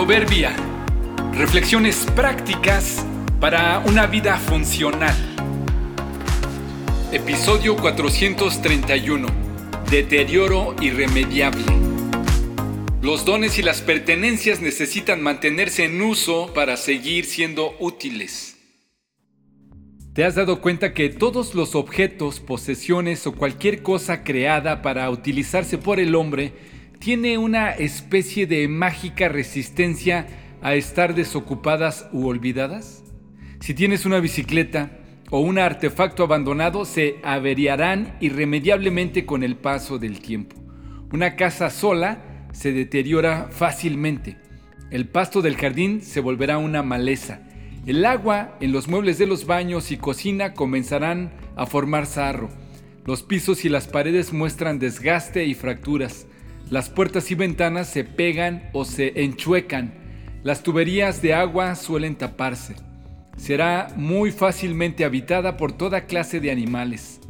Proverbia. Reflexiones prácticas para una vida funcional. Episodio 431. Deterioro irremediable. Los dones y las pertenencias necesitan mantenerse en uso para seguir siendo útiles. ¿Te has dado cuenta que todos los objetos, posesiones o cualquier cosa creada para utilizarse por el hombre tiene una especie de mágica resistencia a estar desocupadas u olvidadas? Si tienes una bicicleta o un artefacto abandonado, se averiarán irremediablemente con el paso del tiempo. Una casa sola se deteriora fácilmente. El pasto del jardín se volverá una maleza. El agua en los muebles de los baños y cocina comenzarán a formar sarro. Los pisos y las paredes muestran desgaste y fracturas. Las puertas y ventanas se pegan o se enchuecan. Las tuberías de agua suelen taparse. Será muy fácilmente habitada por toda clase de animales.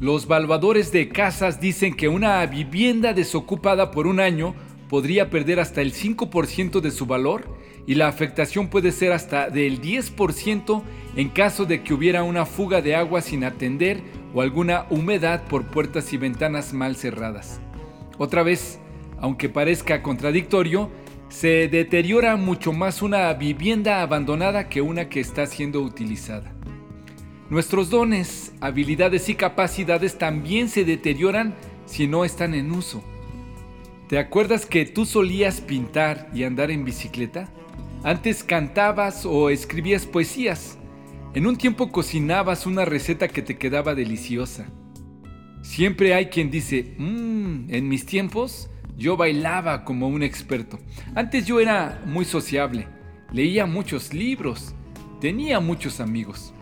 Los valvadores de casas dicen que una vivienda desocupada por un año podría perder hasta el 5% de su valor y la afectación puede ser hasta del 10% en caso de que hubiera una fuga de agua sin atender o alguna humedad por puertas y ventanas mal cerradas. Otra vez, aunque parezca contradictorio, se deteriora mucho más una vivienda abandonada que una que está siendo utilizada. Nuestros dones, habilidades y capacidades también se deterioran si no están en uso. ¿Te acuerdas que tú solías pintar y andar en bicicleta? Antes cantabas o escribías poesías. En un tiempo cocinabas una receta que te quedaba deliciosa. Siempre hay quien dice, mmm, en mis tiempos yo bailaba como un experto. Antes yo era muy sociable, leía muchos libros, tenía muchos amigos.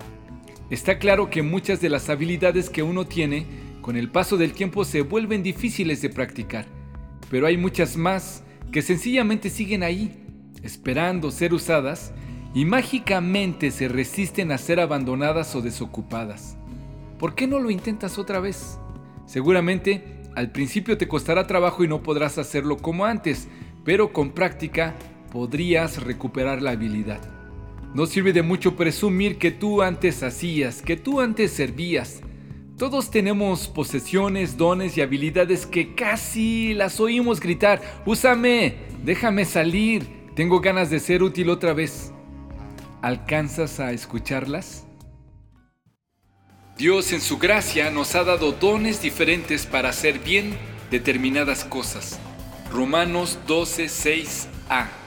Está claro que muchas de las habilidades que uno tiene con el paso del tiempo se vuelven difíciles de practicar, pero hay muchas más que sencillamente siguen ahí, esperando ser usadas y mágicamente se resisten a ser abandonadas o desocupadas. ¿Por qué no lo intentas otra vez? Seguramente al principio te costará trabajo y no podrás hacerlo como antes, pero con práctica podrías recuperar la habilidad. No sirve de mucho presumir que tú antes hacías, que tú antes servías. Todos tenemos posesiones, dones y habilidades que casi las oímos gritar, úsame, déjame salir, tengo ganas de ser útil otra vez. ¿Alcanzas a escucharlas? Dios en su gracia nos ha dado dones diferentes para hacer bien determinadas cosas. Romanos 12, 6a.